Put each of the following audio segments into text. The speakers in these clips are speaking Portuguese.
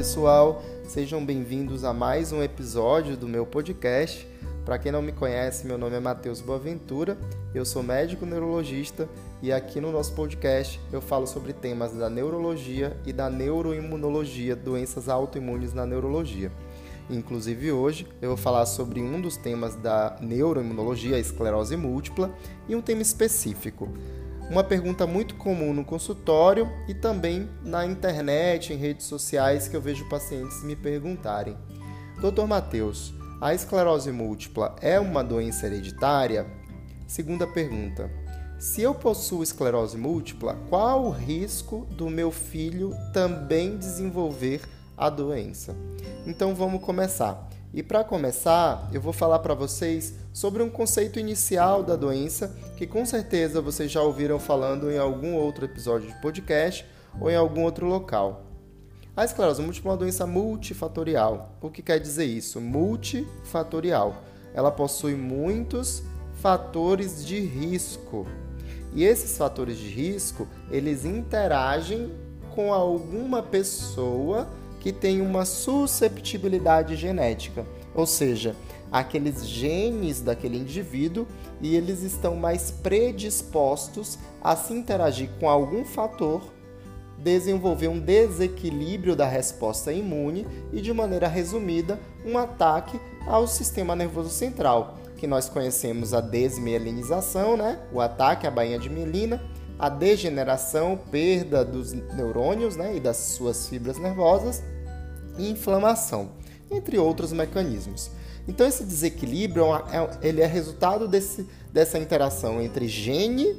pessoal, sejam bem-vindos a mais um episódio do meu podcast. Para quem não me conhece, meu nome é Matheus Boaventura, eu sou médico neurologista e aqui no nosso podcast eu falo sobre temas da neurologia e da neuroimunologia, doenças autoimunes na neurologia. Inclusive hoje eu vou falar sobre um dos temas da neuroimunologia, a esclerose múltipla, e um tema específico. Uma pergunta muito comum no consultório e também na internet, em redes sociais, que eu vejo pacientes me perguntarem: Doutor Matheus, a esclerose múltipla é uma doença hereditária? Segunda pergunta: se eu possuo esclerose múltipla, qual o risco do meu filho também desenvolver a doença. Então vamos começar. E para começar, eu vou falar para vocês sobre um conceito inicial da doença que com certeza vocês já ouviram falando em algum outro episódio de podcast ou em algum outro local. A esclerose múltipla é uma doença multifatorial. O que quer dizer isso? Multifatorial. Ela possui muitos fatores de risco. E esses fatores de risco, eles interagem com alguma pessoa que tem uma susceptibilidade genética, ou seja, aqueles genes daquele indivíduo e eles estão mais predispostos a se interagir com algum fator, desenvolver um desequilíbrio da resposta imune e, de maneira resumida, um ataque ao sistema nervoso central, que nós conhecemos a desmielinização, né? o ataque à bainha de mielina, a degeneração, perda dos neurônios né, e das suas fibras nervosas e inflamação, entre outros mecanismos. Então esse desequilíbrio é, é ele é resultado desse, dessa interação entre gene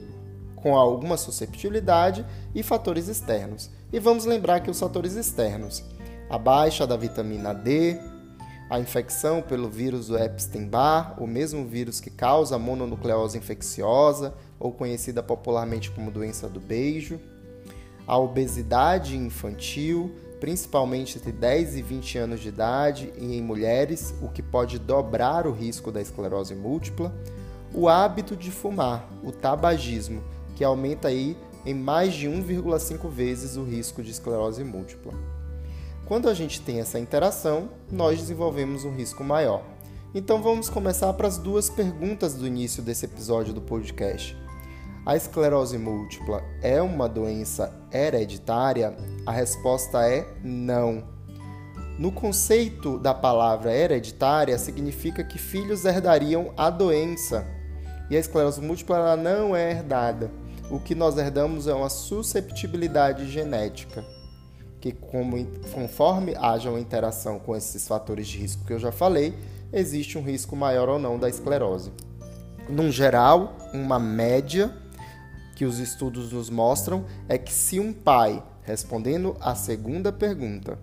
com alguma susceptibilidade e fatores externos. E vamos lembrar que os fatores externos, a baixa da vitamina D, a infecção pelo vírus do Epstein-Barr, o mesmo vírus que causa a mononucleose infecciosa, ou conhecida popularmente como doença do beijo, a obesidade infantil, principalmente entre 10 e 20 anos de idade e em mulheres, o que pode dobrar o risco da esclerose múltipla, o hábito de fumar, o tabagismo, que aumenta aí em mais de 1,5 vezes o risco de esclerose múltipla. Quando a gente tem essa interação, nós desenvolvemos um risco maior. Então vamos começar para as duas perguntas do início desse episódio do podcast. A esclerose múltipla é uma doença hereditária? A resposta é não. No conceito da palavra hereditária, significa que filhos herdariam a doença. E a esclerose múltipla não é herdada. O que nós herdamos é uma susceptibilidade genética, que como, conforme haja uma interação com esses fatores de risco que eu já falei, existe um risco maior ou não da esclerose. Num geral, uma média que os estudos nos mostram é que se um pai, respondendo à segunda pergunta,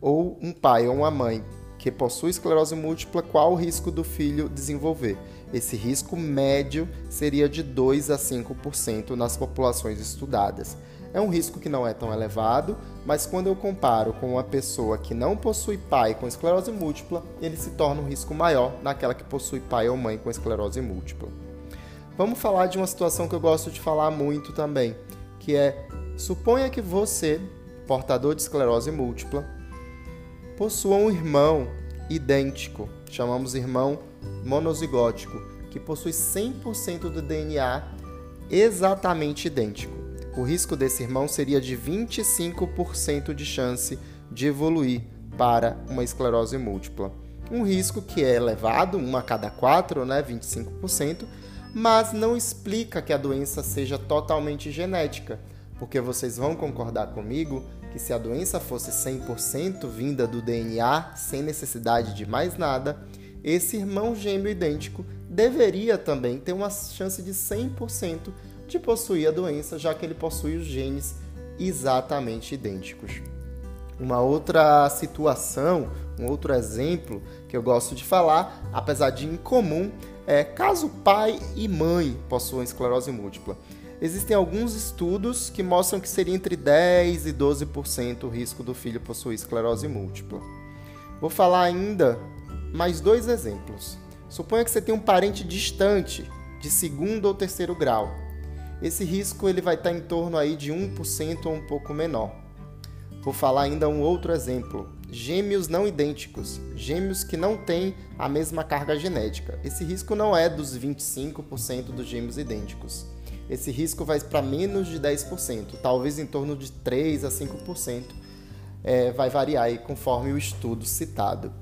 ou um pai ou uma mãe que possui esclerose múltipla, qual o risco do filho desenvolver? Esse risco médio seria de 2 a 5% nas populações estudadas. É um risco que não é tão elevado, mas quando eu comparo com uma pessoa que não possui pai com esclerose múltipla, ele se torna um risco maior naquela que possui pai ou mãe com esclerose múltipla. Vamos falar de uma situação que eu gosto de falar muito também, que é suponha que você, portador de esclerose múltipla, possua um irmão idêntico, chamamos irmão monozigótico, que possui 100% do DNA exatamente idêntico. O risco desse irmão seria de 25% de chance de evoluir para uma esclerose múltipla. Um risco que é elevado, uma a cada quatro, né, 25%, mas não explica que a doença seja totalmente genética, porque vocês vão concordar comigo que se a doença fosse 100% vinda do DNA, sem necessidade de mais nada, esse irmão gêmeo idêntico deveria também ter uma chance de 100% de possuir a doença, já que ele possui os genes exatamente idênticos. Uma outra situação, um outro exemplo que eu gosto de falar, apesar de incomum, é, caso pai e mãe possuam esclerose múltipla, existem alguns estudos que mostram que seria entre 10 e 12% o risco do filho possuir esclerose múltipla. Vou falar ainda mais dois exemplos. Suponha que você tem um parente distante, de segundo ou terceiro grau. Esse risco ele vai estar em torno aí de 1% ou um pouco menor. Vou falar ainda um outro exemplo. gêmeos não idênticos, gêmeos que não têm a mesma carga genética. Esse risco não é dos 25% dos gêmeos idênticos. Esse risco vai para menos de 10%, talvez em torno de 3 a 5%. É, vai variar aí conforme o estudo citado.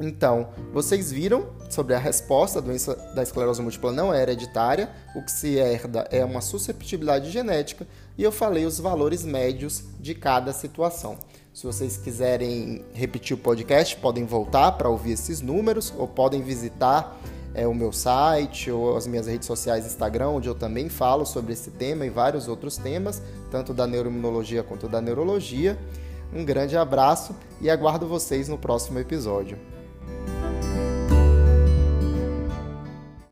Então, vocês viram sobre a resposta, a doença da esclerose múltipla não é hereditária, o que se herda é uma susceptibilidade genética, e eu falei os valores médios de cada situação. Se vocês quiserem repetir o podcast, podem voltar para ouvir esses números ou podem visitar é, o meu site ou as minhas redes sociais Instagram, onde eu também falo sobre esse tema e vários outros temas, tanto da neuroimunologia quanto da neurologia. Um grande abraço e aguardo vocês no próximo episódio.